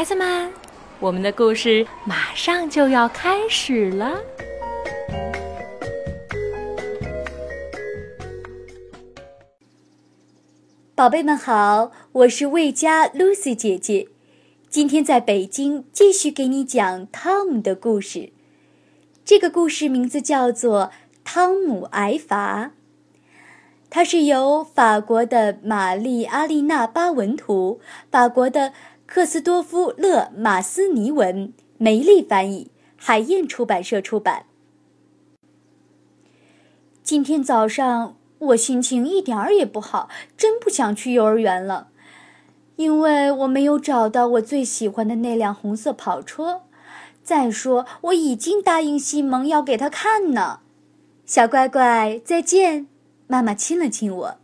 孩子们，我们的故事马上就要开始了。宝贝们好，我是魏佳 Lucy 姐姐，今天在北京继续给你讲汤姆的故事。这个故事名字叫做《汤姆挨罚》，它是由法国的玛丽阿丽娜巴文图，法国的克斯多夫勒马斯尼文，梅丽翻译，海燕出版社出版。今天早上。我心情一点儿也不好，真不想去幼儿园了，因为我没有找到我最喜欢的那辆红色跑车。再说，我已经答应西蒙要给他看呢。小乖乖，再见！妈妈亲了亲我。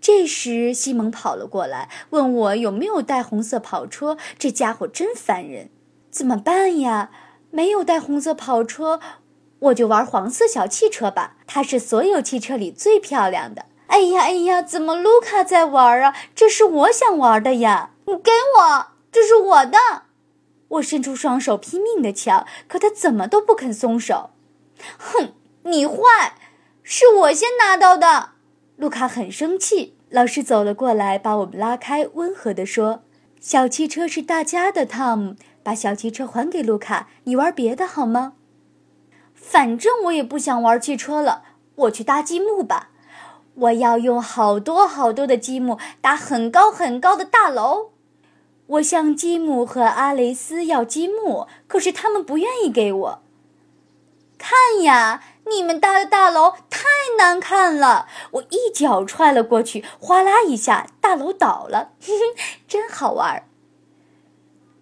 这时，西蒙跑了过来，问我有没有带红色跑车。这家伙真烦人，怎么办呀？没有带红色跑车。我就玩黄色小汽车吧，它是所有汽车里最漂亮的。哎呀哎呀，怎么卢卡在玩啊？这是我想玩的呀！你给我，这是我的。我伸出双手拼命的抢，可他怎么都不肯松手。哼，你坏，是我先拿到的。卢卡很生气。老师走了过来，把我们拉开，温和地说：“小汽车是大家的，汤姆，把小汽车还给卢卡，你玩别的好吗？”反正我也不想玩汽车了，我去搭积木吧。我要用好多好多的积木搭很高很高的大楼。我向吉姆和阿雷斯要积木，可是他们不愿意给我。看呀，你们搭的大楼太难看了！我一脚踹了过去，哗啦一下，大楼倒了。哼哼，真好玩。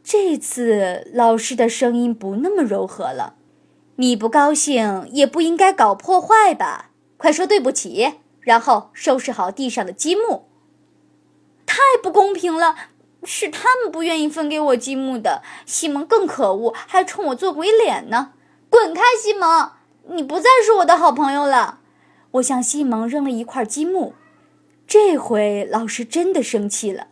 这次老师的声音不那么柔和了。你不高兴也不应该搞破坏吧？快说对不起，然后收拾好地上的积木。太不公平了，是他们不愿意分给我积木的。西蒙更可恶，还冲我做鬼脸呢！滚开，西蒙！你不再是我的好朋友了。我向西蒙扔了一块积木。这回老师真的生气了。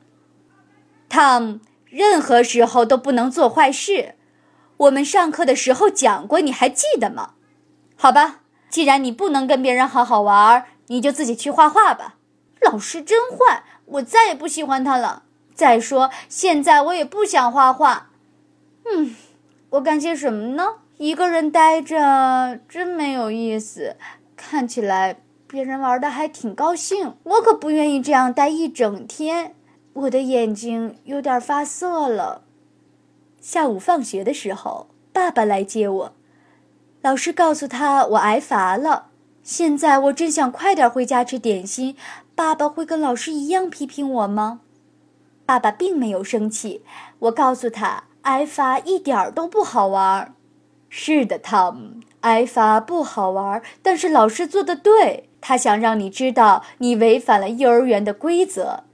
汤，任何时候都不能做坏事。我们上课的时候讲过，你还记得吗？好吧，既然你不能跟别人好好玩，你就自己去画画吧。老师真坏，我再也不喜欢他了。再说，现在我也不想画画。嗯，我干些什么呢？一个人待着真没有意思。看起来别人玩的还挺高兴，我可不愿意这样待一整天。我的眼睛有点发涩了。下午放学的时候，爸爸来接我。老师告诉他我挨罚了。现在我真想快点回家吃点心。爸爸会跟老师一样批评我吗？爸爸并没有生气。我告诉他，挨罚一点都不好玩。是的，Tom，挨罚不好玩，但是老师做的对。他想让你知道你违反了幼儿园的规则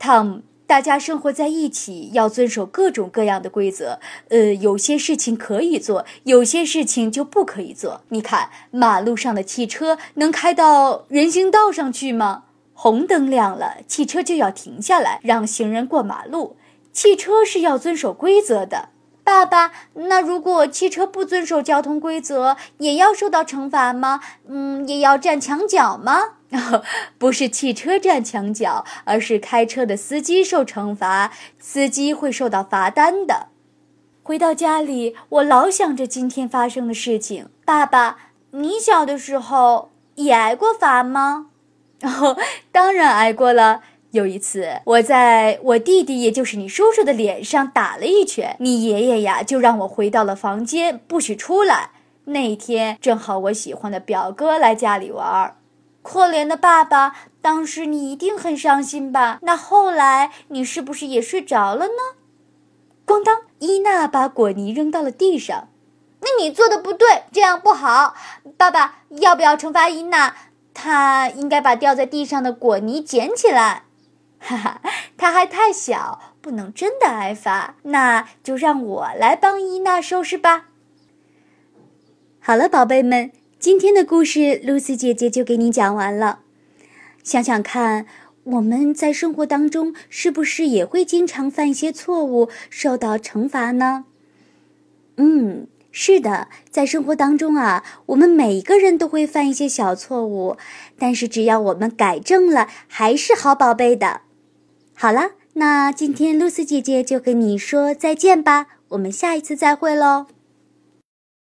，Tom。大家生活在一起，要遵守各种各样的规则。呃，有些事情可以做，有些事情就不可以做。你看，马路上的汽车能开到人行道上去吗？红灯亮了，汽车就要停下来，让行人过马路。汽车是要遵守规则的。爸爸，那如果汽车不遵守交通规则，也要受到惩罚吗？嗯，也要站墙角吗？不是汽车站墙角，而是开车的司机受惩罚，司机会受到罚单的。回到家里，我老想着今天发生的事情。爸爸，你小的时候也挨过罚吗？哦，当然挨过了。有一次，我在我弟弟，也就是你叔叔的脸上打了一拳，你爷爷呀就让我回到了房间，不许出来。那天正好我喜欢的表哥来家里玩，可怜的爸爸，当时你一定很伤心吧？那后来你是不是也睡着了呢？咣当，伊娜把果泥扔到了地上。那你做的不对，这样不好。爸爸要不要惩罚伊娜？她应该把掉在地上的果泥捡起来。哈哈，他还太小，不能真的挨罚。那就让我来帮伊娜收拾吧。好了，宝贝们，今天的故事，露丝姐姐就给你讲完了。想想看，我们在生活当中是不是也会经常犯一些错误，受到惩罚呢？嗯，是的，在生活当中啊，我们每一个人都会犯一些小错误，但是只要我们改正了，还是好宝贝的。好了，那今天露丝姐姐就跟你说再见吧，我们下一次再会喽。